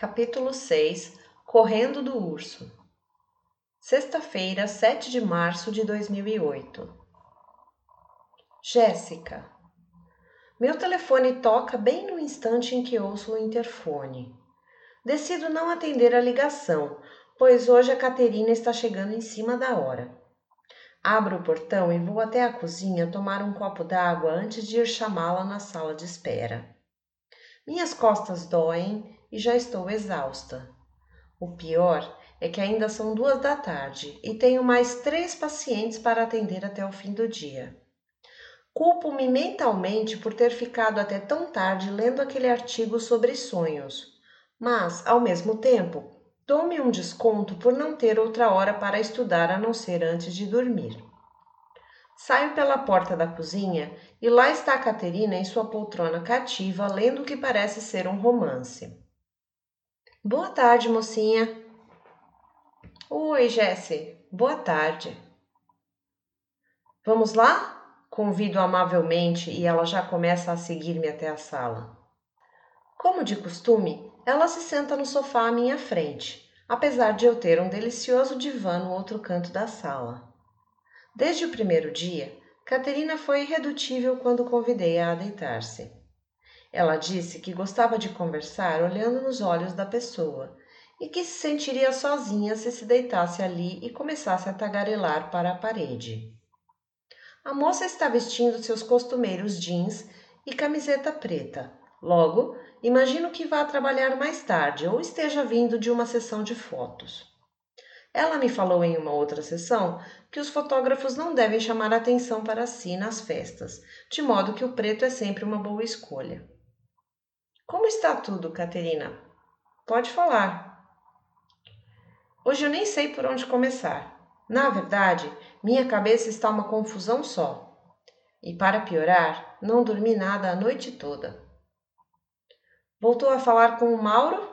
Capítulo 6 Correndo do Urso Sexta-feira, 7 de março de 2008 Jéssica Meu telefone toca bem no instante em que ouço o interfone. Decido não atender a ligação, pois hoje a Caterina está chegando em cima da hora. Abro o portão e vou até a cozinha tomar um copo d'água antes de ir chamá-la na sala de espera. Minhas costas doem e já estou exausta. O pior é que ainda são duas da tarde e tenho mais três pacientes para atender até o fim do dia. Culpo-me mentalmente por ter ficado até tão tarde lendo aquele artigo sobre sonhos, mas, ao mesmo tempo, dou-me um desconto por não ter outra hora para estudar a não ser antes de dormir. Saio pela porta da cozinha e lá está a Caterina em sua poltrona cativa, lendo o que parece ser um romance. Boa tarde, mocinha. Oi, Jesse. Boa tarde. Vamos lá? Convido amavelmente e ela já começa a seguir-me até a sala. Como de costume, ela se senta no sofá à minha frente, apesar de eu ter um delicioso divã no outro canto da sala. Desde o primeiro dia, Caterina foi irredutível quando convidei-a a deitar-se. Ela disse que gostava de conversar olhando nos olhos da pessoa e que se sentiria sozinha se se deitasse ali e começasse a tagarelar para a parede. A moça está vestindo seus costumeiros jeans e camiseta preta. Logo, imagino que vá trabalhar mais tarde ou esteja vindo de uma sessão de fotos. Ela me falou em uma outra sessão que os fotógrafos não devem chamar atenção para si nas festas, de modo que o preto é sempre uma boa escolha. Como está tudo, Caterina? Pode falar. Hoje eu nem sei por onde começar. Na verdade, minha cabeça está uma confusão só. E para piorar, não dormi nada a noite toda. Voltou a falar com o Mauro?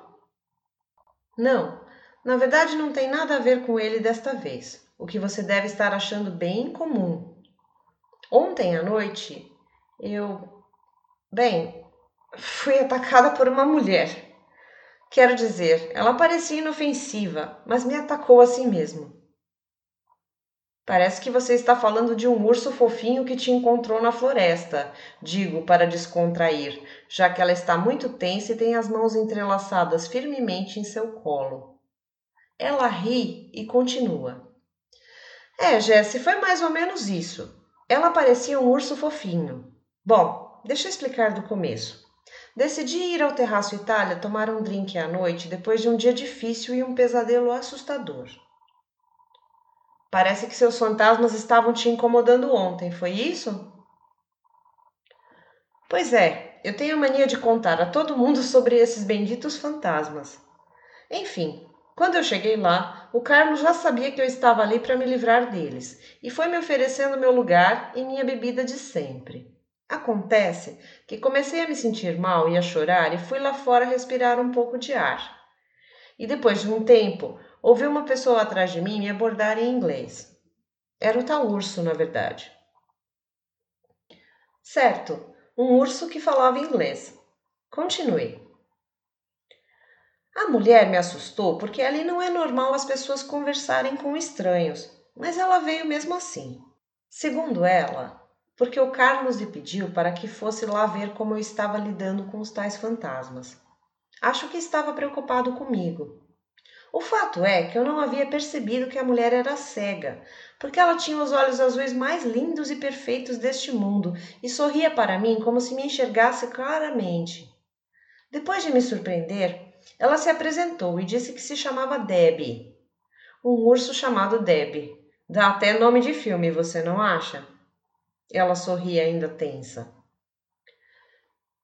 Não, na verdade, não tem nada a ver com ele desta vez, o que você deve estar achando bem comum. Ontem à noite, eu. Bem, fui atacada por uma mulher. Quero dizer, ela parecia inofensiva, mas me atacou assim mesmo. Parece que você está falando de um urso fofinho que te encontrou na floresta, digo para descontrair, já que ela está muito tensa e tem as mãos entrelaçadas firmemente em seu colo. Ela ri e continua. É, Jesse, foi mais ou menos isso. Ela parecia um urso fofinho. Bom, deixa eu explicar do começo. Decidi ir ao Terraço Itália tomar um drink à noite depois de um dia difícil e um pesadelo assustador. Parece que seus fantasmas estavam te incomodando ontem, foi isso? Pois é, eu tenho a mania de contar a todo mundo sobre esses benditos fantasmas. Enfim, quando eu cheguei lá, o Carlos já sabia que eu estava ali para me livrar deles e foi me oferecendo meu lugar e minha bebida de sempre. Acontece que comecei a me sentir mal e a chorar e fui lá fora respirar um pouco de ar. E depois de um tempo, ouvi uma pessoa atrás de mim me abordar em inglês. Era o tal urso, na verdade. Certo, um urso que falava inglês. Continuei. A mulher me assustou porque ali não é normal as pessoas conversarem com estranhos, mas ela veio mesmo assim. Segundo ela, porque o Carlos lhe pediu para que fosse lá ver como eu estava lidando com os tais fantasmas. Acho que estava preocupado comigo. O fato é que eu não havia percebido que a mulher era cega, porque ela tinha os olhos azuis mais lindos e perfeitos deste mundo e sorria para mim como se me enxergasse claramente. Depois de me surpreender, ela se apresentou e disse que se chamava Debbie. Um urso chamado Debbie. Dá até nome de filme, você não acha? Ela sorria ainda tensa.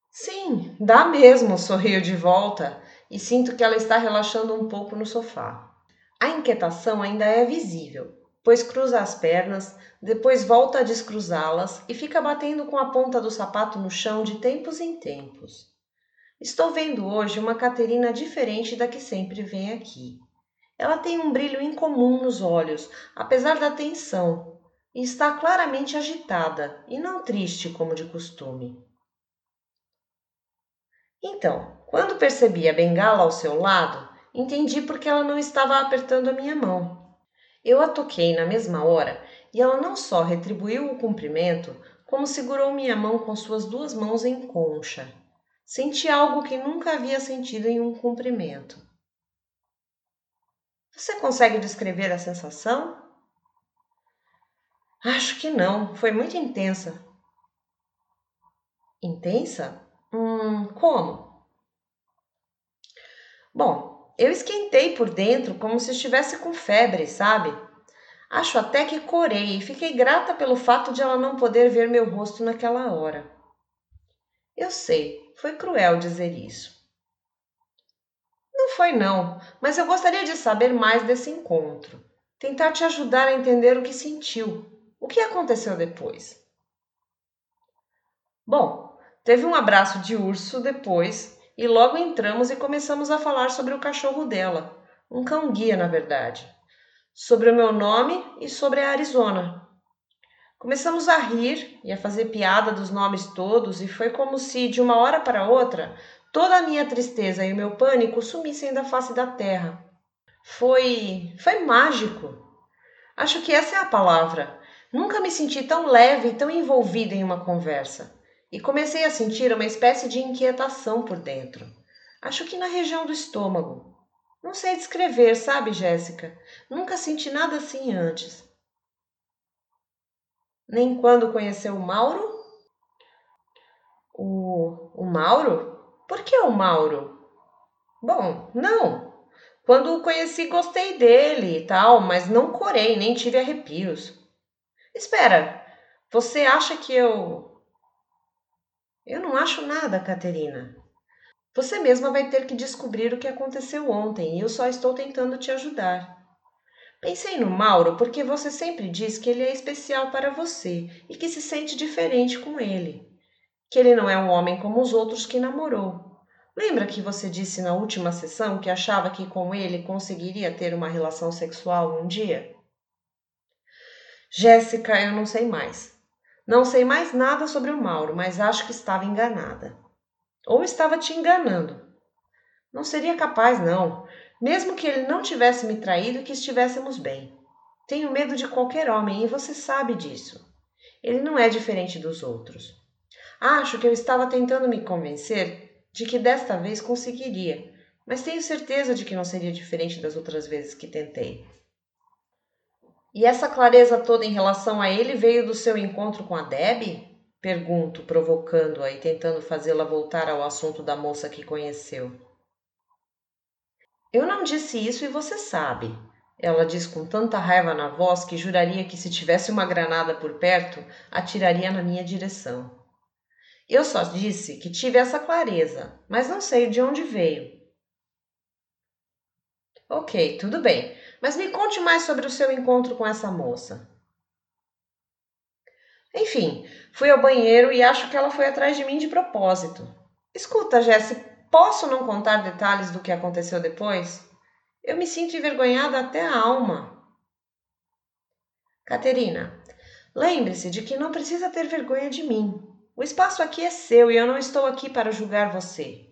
Sim, dá mesmo, sorriu de volta e sinto que ela está relaxando um pouco no sofá. A inquietação ainda é visível, pois cruza as pernas, depois volta a descruzá-las e fica batendo com a ponta do sapato no chão de tempos em tempos. Estou vendo hoje uma Caterina diferente da que sempre vem aqui. Ela tem um brilho incomum nos olhos, apesar da tensão, e está claramente agitada e não triste como de costume. Então, quando percebi a bengala ao seu lado, entendi porque ela não estava apertando a minha mão. Eu a toquei na mesma hora e ela não só retribuiu o cumprimento, como segurou minha mão com suas duas mãos em concha. Senti algo que nunca havia sentido em um cumprimento. Você consegue descrever a sensação? Acho que não, foi muito intensa. Intensa? Hum, como? Bom, eu esquentei por dentro como se estivesse com febre, sabe? Acho até que corei e fiquei grata pelo fato de ela não poder ver meu rosto naquela hora. Eu sei, foi cruel dizer isso. Não foi, não, mas eu gostaria de saber mais desse encontro. Tentar te ajudar a entender o que sentiu. O que aconteceu depois? Bom, teve um abraço de urso depois e logo entramos e começamos a falar sobre o cachorro dela, um cão-guia, na verdade, sobre o meu nome e sobre a Arizona. Começamos a rir e a fazer piada dos nomes todos, e foi como se, de uma hora para outra, toda a minha tristeza e o meu pânico sumissem da face da terra. Foi. foi mágico. Acho que essa é a palavra. Nunca me senti tão leve e tão envolvida em uma conversa. E comecei a sentir uma espécie de inquietação por dentro. Acho que na região do estômago. Não sei descrever, sabe, Jéssica? Nunca senti nada assim antes. Nem quando conheceu o Mauro? O, o Mauro? Por que o Mauro? Bom, não. Quando o conheci, gostei dele e tal, mas não corei, nem tive arrepios. Espera, você acha que eu. Eu não acho nada, Caterina. Você mesma vai ter que descobrir o que aconteceu ontem e eu só estou tentando te ajudar. Pensei no Mauro porque você sempre diz que ele é especial para você e que se sente diferente com ele. Que ele não é um homem como os outros que namorou. Lembra que você disse na última sessão que achava que com ele conseguiria ter uma relação sexual um dia? Jéssica, eu não sei mais. Não sei mais nada sobre o Mauro, mas acho que estava enganada. Ou estava te enganando. Não seria capaz, não. Mesmo que ele não tivesse me traído e que estivéssemos bem. Tenho medo de qualquer homem e você sabe disso. Ele não é diferente dos outros. Acho que eu estava tentando me convencer de que desta vez conseguiria, mas tenho certeza de que não seria diferente das outras vezes que tentei. E essa clareza toda em relação a ele veio do seu encontro com a Deb? Pergunto, provocando-a e tentando fazê-la voltar ao assunto da moça que conheceu. Eu não disse isso e você sabe. Ela diz com tanta raiva na voz que juraria que se tivesse uma granada por perto, atiraria na minha direção. Eu só disse que tive essa clareza, mas não sei de onde veio. Ok, tudo bem. Mas me conte mais sobre o seu encontro com essa moça. Enfim, fui ao banheiro e acho que ela foi atrás de mim de propósito. Escuta, Jesse, posso não contar detalhes do que aconteceu depois? Eu me sinto envergonhada até a alma. Caterina, lembre-se de que não precisa ter vergonha de mim. O espaço aqui é seu e eu não estou aqui para julgar você.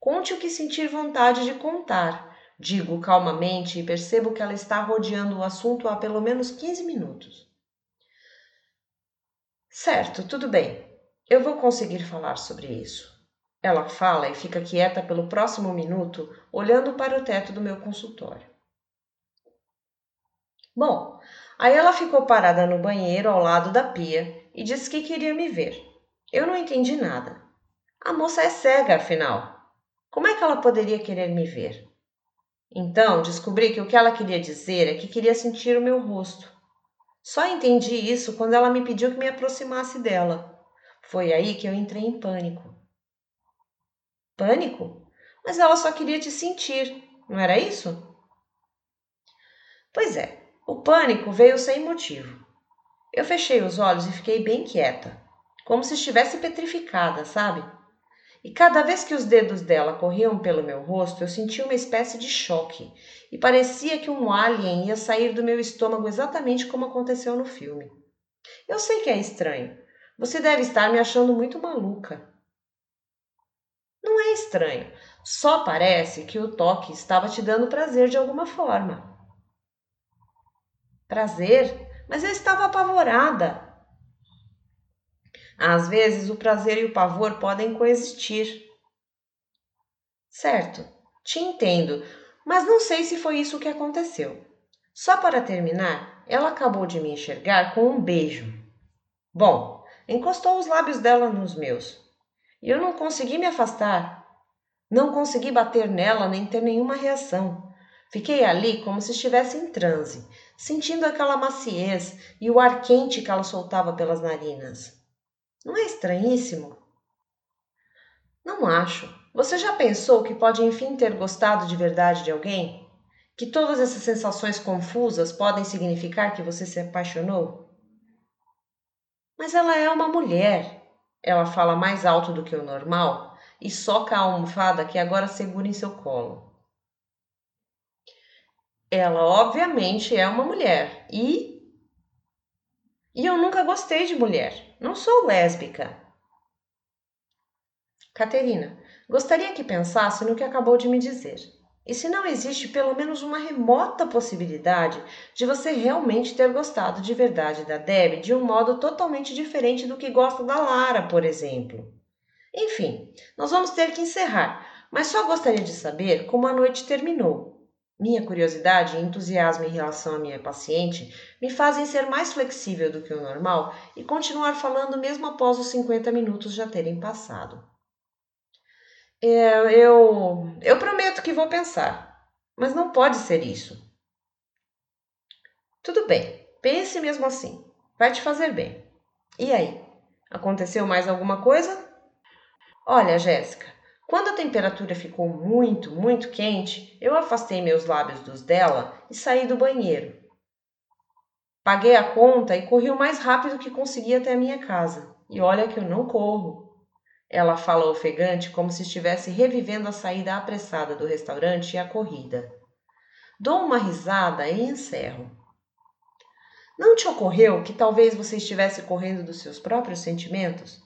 Conte o que sentir vontade de contar Digo calmamente e percebo que ela está rodeando o assunto há pelo menos 15 minutos. Certo, tudo bem. Eu vou conseguir falar sobre isso. Ela fala e fica quieta pelo próximo minuto, olhando para o teto do meu consultório. Bom, aí ela ficou parada no banheiro ao lado da pia e disse que queria me ver. Eu não entendi nada. A moça é cega, afinal. Como é que ela poderia querer me ver? Então descobri que o que ela queria dizer é que queria sentir o meu rosto. Só entendi isso quando ela me pediu que me aproximasse dela. Foi aí que eu entrei em pânico. Pânico? Mas ela só queria te sentir, não era isso? Pois é, o pânico veio sem motivo. Eu fechei os olhos e fiquei bem quieta, como se estivesse petrificada, sabe? E cada vez que os dedos dela corriam pelo meu rosto, eu sentia uma espécie de choque e parecia que um alien ia sair do meu estômago exatamente como aconteceu no filme. Eu sei que é estranho. Você deve estar me achando muito maluca. Não é estranho, só parece que o toque estava te dando prazer de alguma forma. Prazer? Mas eu estava apavorada. Às vezes o prazer e o pavor podem coexistir. Certo, te entendo, mas não sei se foi isso que aconteceu. Só para terminar, ela acabou de me enxergar com um beijo. Bom, encostou os lábios dela nos meus. E eu não consegui me afastar. Não consegui bater nela nem ter nenhuma reação. Fiquei ali como se estivesse em transe, sentindo aquela maciez e o ar quente que ela soltava pelas narinas. Não é estranhíssimo? Não acho. Você já pensou que pode enfim ter gostado de verdade de alguém? Que todas essas sensações confusas podem significar que você se apaixonou? Mas ela é uma mulher. Ela fala mais alto do que o normal e soca a almofada que agora segura em seu colo. Ela, obviamente, é uma mulher e. E eu nunca gostei de mulher. Não sou lésbica. Caterina, gostaria que pensasse no que acabou de me dizer. E se não existe pelo menos uma remota possibilidade de você realmente ter gostado de verdade da Deb de um modo totalmente diferente do que gosta da Lara, por exemplo. Enfim, nós vamos ter que encerrar, mas só gostaria de saber como a noite terminou. Minha curiosidade e entusiasmo em relação à minha paciente me fazem ser mais flexível do que o normal e continuar falando mesmo após os 50 minutos já terem passado. É, eu, eu prometo que vou pensar, mas não pode ser isso. Tudo bem, pense mesmo assim. Vai te fazer bem. E aí? Aconteceu mais alguma coisa? Olha, Jéssica, quando a temperatura ficou muito, muito quente, eu afastei meus lábios dos dela e saí do banheiro. Paguei a conta e corri o mais rápido que consegui até a minha casa. E olha que eu não corro. Ela fala ofegante como se estivesse revivendo a saída apressada do restaurante e a corrida. Dou uma risada e encerro. Não te ocorreu que talvez você estivesse correndo dos seus próprios sentimentos?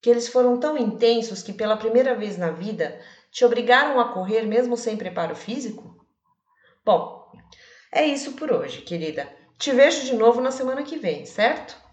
Que eles foram tão intensos que pela primeira vez na vida te obrigaram a correr mesmo sem preparo físico? Bom, é isso por hoje, querida. Te vejo de novo na semana que vem, certo?